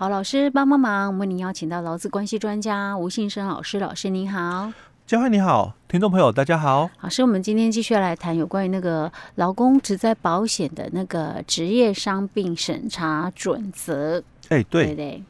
好，老师帮帮忙，为您邀请到劳资关系专家吴信生老师，老师您好。嘉惠你好，听众朋友大家好。老师，我们今天继续来谈有关于那个劳工职在保险的那个职业伤病审查准则。哎、欸，对对对。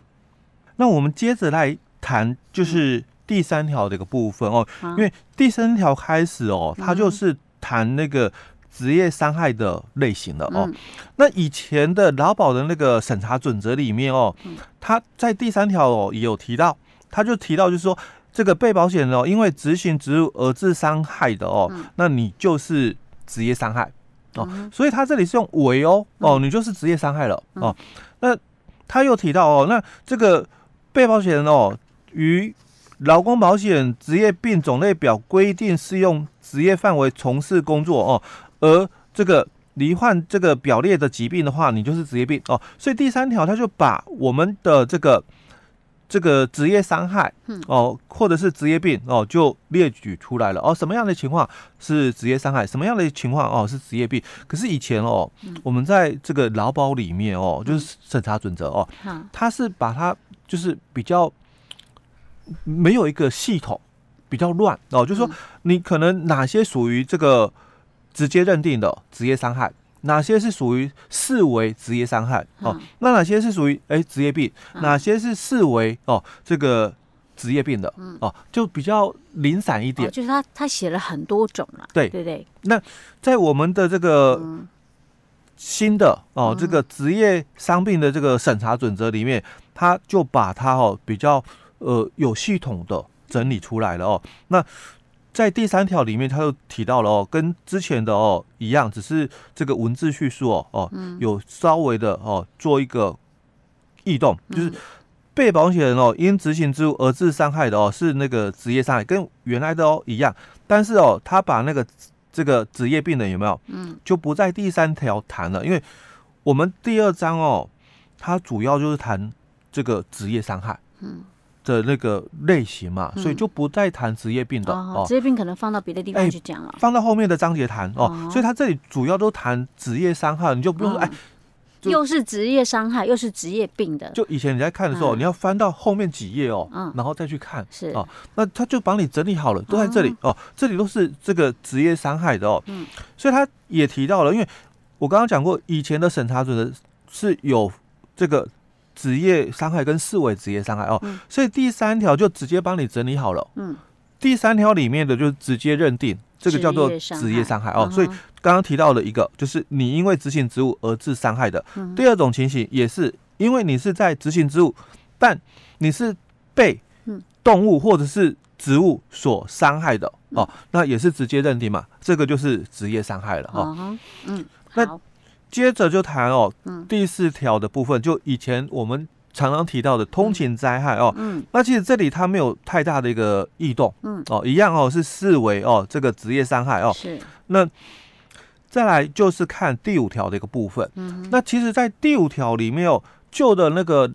那我们接着来谈，就是第三条的一个部分哦，嗯、因为第三条开始哦，它就是谈那个职业伤害的类型了哦。嗯、那以前的劳保的那个审查准则里面哦，他在第三条哦也有提到，他就提到就是说。这个被保险人哦，因为执行职务而致伤害的哦，嗯、那你就是职业伤害哦。嗯、所以他这里是用为哦哦，你就是职业伤害了哦。那他又提到哦，那这个被保险人哦，于劳工保险职业病种类表规定适用职业范围从事工作哦，而这个罹患这个表列的疾病的话，你就是职业病哦。所以第三条他就把我们的这个。这个职业伤害哦，或者是职业病哦，就列举出来了哦。什么样的情况是职业伤害？什么样的情况哦是职业病？可是以前哦，我们在这个劳保里面哦，就是审查准则哦，他是把它就是比较没有一个系统，比较乱哦。就是说，你可能哪些属于这个直接认定的职业伤害？哪些是属于视为职业伤害哦？那哪些是属于哎职业病？哪些是视为哦这个职业病的哦？就比较零散一点。哦、就是他他写了很多种了。对对对。那在我们的这个新的哦这个职业伤病的这个审查准则里面，他就把它哦比较呃有系统的整理出来了哦。那在第三条里面，他又提到了哦，跟之前的哦一样，只是这个文字叙述哦哦，有稍微的哦做一个异动，就是被保险人哦因执行职务而致伤害的哦是那个职业伤害，跟原来的哦一样，但是哦他把那个这个职业病人有没有，嗯，就不在第三条谈了，因为我们第二章哦，它主要就是谈这个职业伤害，嗯。的那个类型嘛，所以就不再谈职业病的哦。职业病可能放到别的地方去讲了，放到后面的章节谈哦。所以他这里主要都谈职业伤害，你就不用说哎，又是职业伤害，又是职业病的。就以前你在看的时候，你要翻到后面几页哦，然后再去看是哦。那他就帮你整理好了，都在这里哦。这里都是这个职业伤害的哦。嗯，所以他也提到了，因为我刚刚讲过，以前的审查准则是有这个。职业伤害跟视为职业伤害哦，嗯、所以第三条就直接帮你整理好了。嗯，第三条里面的就直接认定这个叫做职业伤害哦。所以刚刚提到的一个就是你因为执行职务而致伤害的。嗯、第二种情形也是因为你是在执行职务，但你是被动物或者是植物所伤害的哦，那也是直接认定嘛，这个就是职业伤害了哦。嗯，那。接着就谈哦，第四条的部分，就以前我们常常提到的通勤灾害哦，嗯，那其实这里它没有太大的一个异动，嗯，哦，一样哦，是视为哦这个职业伤害哦，是。那再来就是看第五条的一个部分，嗯，那其实，在第五条里面哦，旧的那个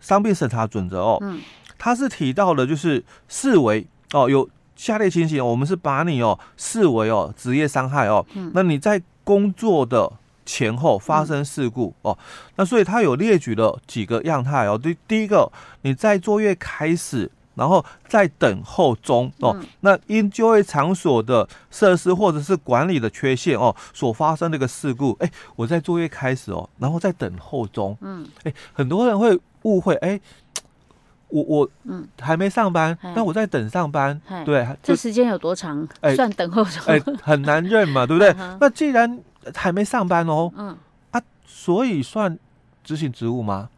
伤病审查准则哦，嗯，它是提到的，就是视为哦有下列情形，我们是把你哦视为哦职业伤害哦，嗯，那你在工作的。前后发生事故哦，那所以他有列举了几个样态哦。第第一个，你在作业开始，然后在等候中哦，那因就业场所的设施或者是管理的缺陷哦，所发生的一个事故，哎，我在作业开始哦，然后在等候中，嗯，哎，很多人会误会，哎，我我嗯。还没上班，但我在等上班，对，这时间有多长？哎，算等候中，哎，很难认嘛，对不对？那既然还没上班哦，嗯啊，所以算执行职务吗？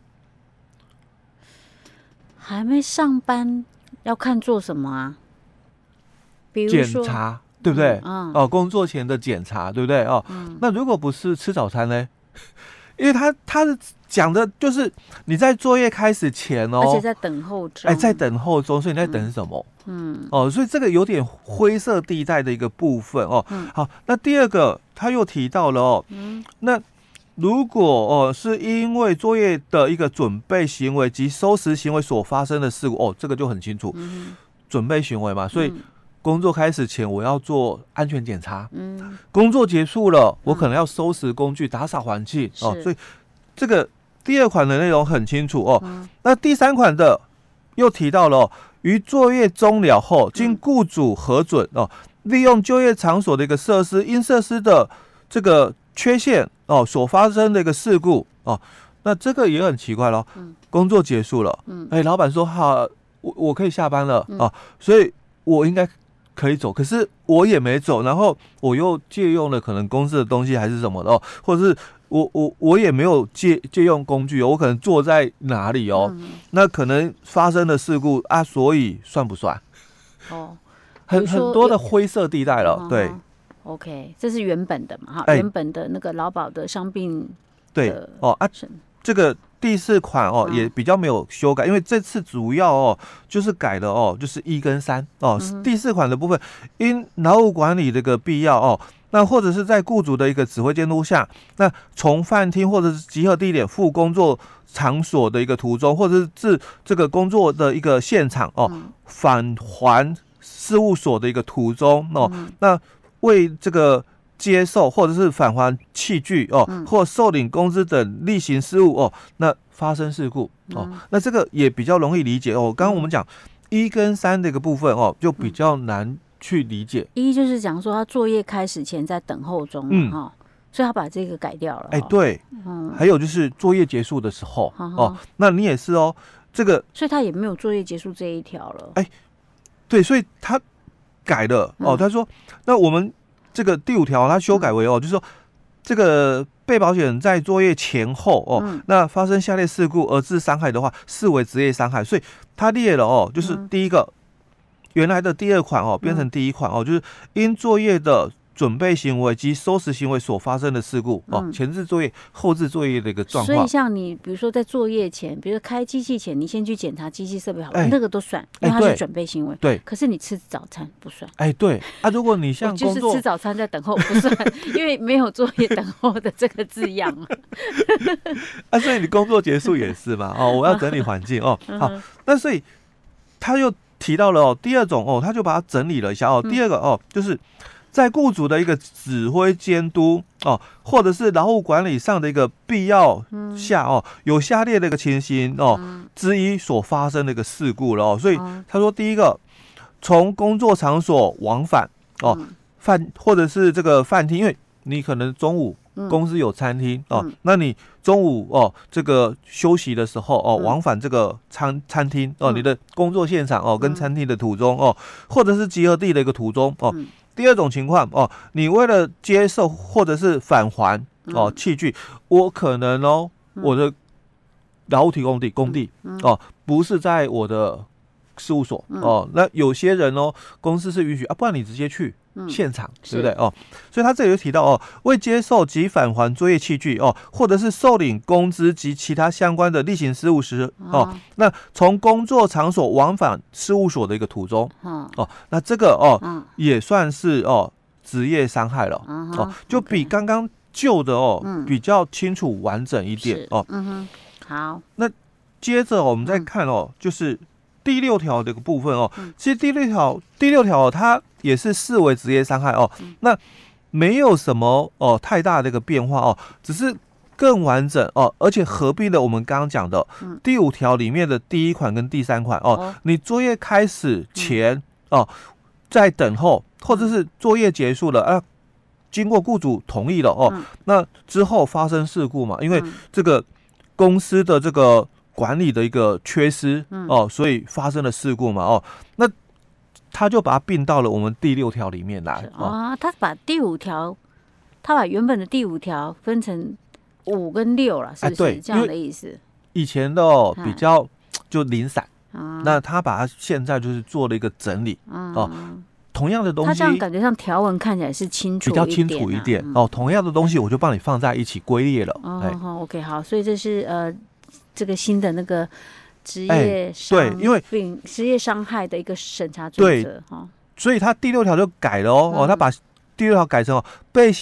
还没上班要看做什么啊？比如检查，对不对？哦，工作前的检查，对不对？哦，嗯，那如果不是吃早餐呢？因为他他是讲的就是你在作业开始前哦，而且在等候中，哎，在等候中，所以你在等什么？嗯，嗯哦，所以这个有点灰色地带的一个部分哦。嗯，好，那第二个他又提到了哦，嗯，那如果哦是因为作业的一个准备行为及收拾行为所发生的事故哦，这个就很清楚，嗯，准备行为嘛，所以。工作开始前，我要做安全检查。嗯，工作结束了，我可能要收拾工具、打扫环境。哦，所以这个第二款的内容很清楚哦。那第三款的又提到了，哦于作业终了后，经雇主核准哦，利用就业场所的一个设施，因设施的这个缺陷哦所发生的一个事故哦，那这个也很奇怪咯。工作结束了，嗯哎，老板说好，我我可以下班了啊，所以我应该可以走，可是我也没走，然后我又借用了可能公司的东西还是什么的哦，或者是我我我也没有借借用工具哦，我可能坐在哪里哦，那可能发生的事故啊，所以算不算？哦，很很多的灰色地带了，对。OK，这是原本的嘛哈，原本的那个劳保的伤病对哦啊，这个。第四款哦，也比较没有修改，因为这次主要哦就是改了哦，就是一跟三哦。第四款的部分，因劳务管理这个必要哦，那或者是在雇主的一个指挥监督下，那从饭厅或者是集合地点赴工作场所的一个途中，或者是至这个工作的一个现场哦，返还事务所的一个途中哦，那为这个。接受或者是返还器具哦，或受领工资等例行事务哦，那发生事故哦，那这个也比较容易理解哦。刚刚我们讲一跟三的一个部分哦，就比较难去理解。一就是讲说他作业开始前在等候中哈，所以他把这个改掉了。哎，对，嗯，还有就是作业结束的时候哦，那你也是哦，这个，所以他也没有作业结束这一条了。哎，对，所以他改了哦，他说那我们。这个第五条，它修改为哦，就是说，这个被保险人在作业前后哦，那发生下列事故而致伤害的话，视为职业伤害。所以它列了哦，就是第一个，原来的第二款哦，变成第一款哦，就是因作业的。准备行为及收拾行为所发生的事故哦，前置作业、后置作业的一个状况。所以像你，比如说在作业前，比如说开机器前，你先去检查机器设备好，那个都算，因为它是准备行为。对。可是你吃早餐不算。哎，对啊，如果你像就是吃早餐在等候不算，因为没有作业等候的这个字样啊。啊，所以你工作结束也是嘛？哦，我要整理环境哦。好，那所以他又提到了哦，第二种哦，他就把它整理了一下哦。第二个哦，就是。在雇主的一个指挥监督哦，或者是劳务管理上的一个必要下哦，有下列的一个情形哦之一所发生的一个事故了哦，所以他说第一个，从工作场所往返哦饭或者是这个饭厅，因为你可能中午公司有餐厅哦，那你中午哦这个休息的时候哦往返这个餐餐厅哦，你的工作现场哦跟餐厅的途中哦，或者是集合地的一个途中哦。第二种情况哦，你为了接受或者是返还哦器具，我可能哦我的劳务提供地工地哦不是在我的事务所哦，那有些人哦公司是允许啊，不然你直接去。现场对不对？哦？所以他这里就提到哦，未接受及返还作业器具哦，或者是受领工资及其他相关的例行事务时哦，那从工作场所往返事务所的一个途中哦，那这个哦也算是哦职业伤害了哦，就比刚刚旧的哦比较清楚完整一点哦。嗯哼，好，那接着我们再看哦，就是。第六条这个部分哦，其实第六条第六条它也是视为职业伤害哦，那没有什么哦太大的一个变化哦，只是更完整哦，而且合并了我们刚刚讲的第五条里面的第一款跟第三款哦，你作业开始前哦，在等候或者是作业结束了啊，经过雇主同意了哦，那之后发生事故嘛，因为这个公司的这个。管理的一个缺失哦，所以发生了事故嘛哦，那他就把它并到了我们第六条里面来啊。他把第五条，他把原本的第五条分成五跟六了，是不是这样的意思？以前的哦比较就零散啊，那他把它现在就是做了一个整理哦。同样的东西，他这样感觉上条文看起来是清楚，比较清楚一点哦。同样的东西，我就帮你放在一起归列了。哦，好，OK，好，所以这是呃。这个新的那个职业伤、欸、对，因为职业伤害的一个审查准则哈，所以他第六条就改了哦，嗯、哦，他把第六条改成哦，被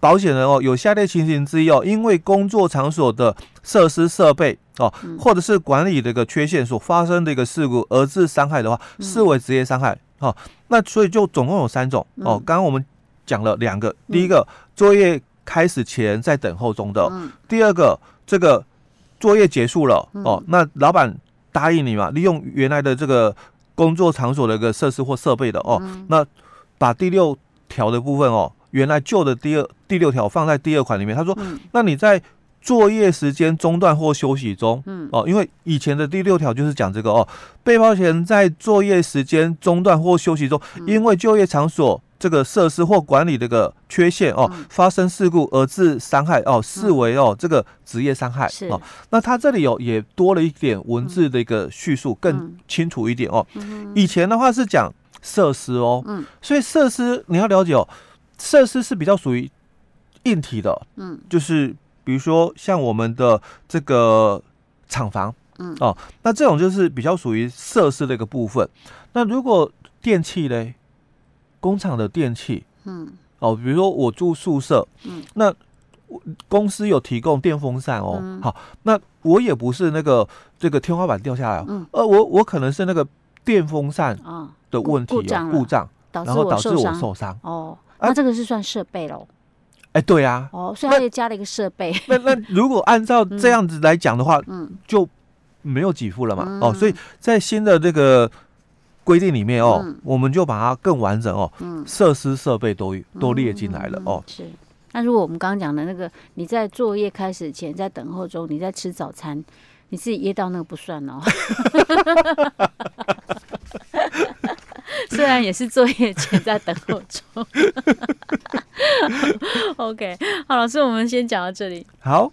保险人哦有下列情形之一哦，因为工作场所的设施设备哦，嗯、或者是管理的一个缺陷所发生的一个事故而致伤害的话，视为职业伤害哦。那所以就总共有三种哦，刚刚我们讲了两个，第一个作业开始前在等候中的，嗯、第二个这个。作业结束了、嗯、哦，那老板答应你嘛，利用原来的这个工作场所的一个设施或设备的哦，嗯、那把第六条的部分哦，原来旧的第二第六条放在第二款里面。他说，嗯、那你在作业时间中断或休息中，嗯。哦，因为以前的第六条就是讲这个哦，被保险在作业时间中断或休息中，嗯、因为就业场所这个设施或管理的一个缺陷哦，嗯、发生事故而致伤害哦，视为哦、嗯、这个职业伤害哦。那它这里有也多了一点文字的一个叙述，嗯、更清楚一点哦。嗯、以前的话是讲设施哦，嗯，所以设施你要了解哦，设施是比较属于硬体的，嗯，就是。比如说像我们的这个厂房，嗯哦，那这种就是比较属于设施的一个部分。那如果电器嘞，工厂的电器，嗯。哦，比如说我住宿舍，嗯，那公司有提供电风扇哦，嗯、好，那我也不是那个这个天花板掉下来，嗯，呃，我我可能是那个电风扇的问题哦，故障，然后导致我受伤，哦，那这个是算设备喽。哎，对啊，哦，所以他也加了一个设备。那那如果按照这样子来讲的话，嗯，就没有给付了嘛，哦，所以在新的这个规定里面哦，我们就把它更完整哦，嗯，设施设备都都列进来了哦。是，那如果我们刚刚讲的那个，你在作业开始前，在等候中，你在吃早餐，你自己噎到那个不算哦。虽然也是作业前在等候中，OK，好，老师，我们先讲到这里。好。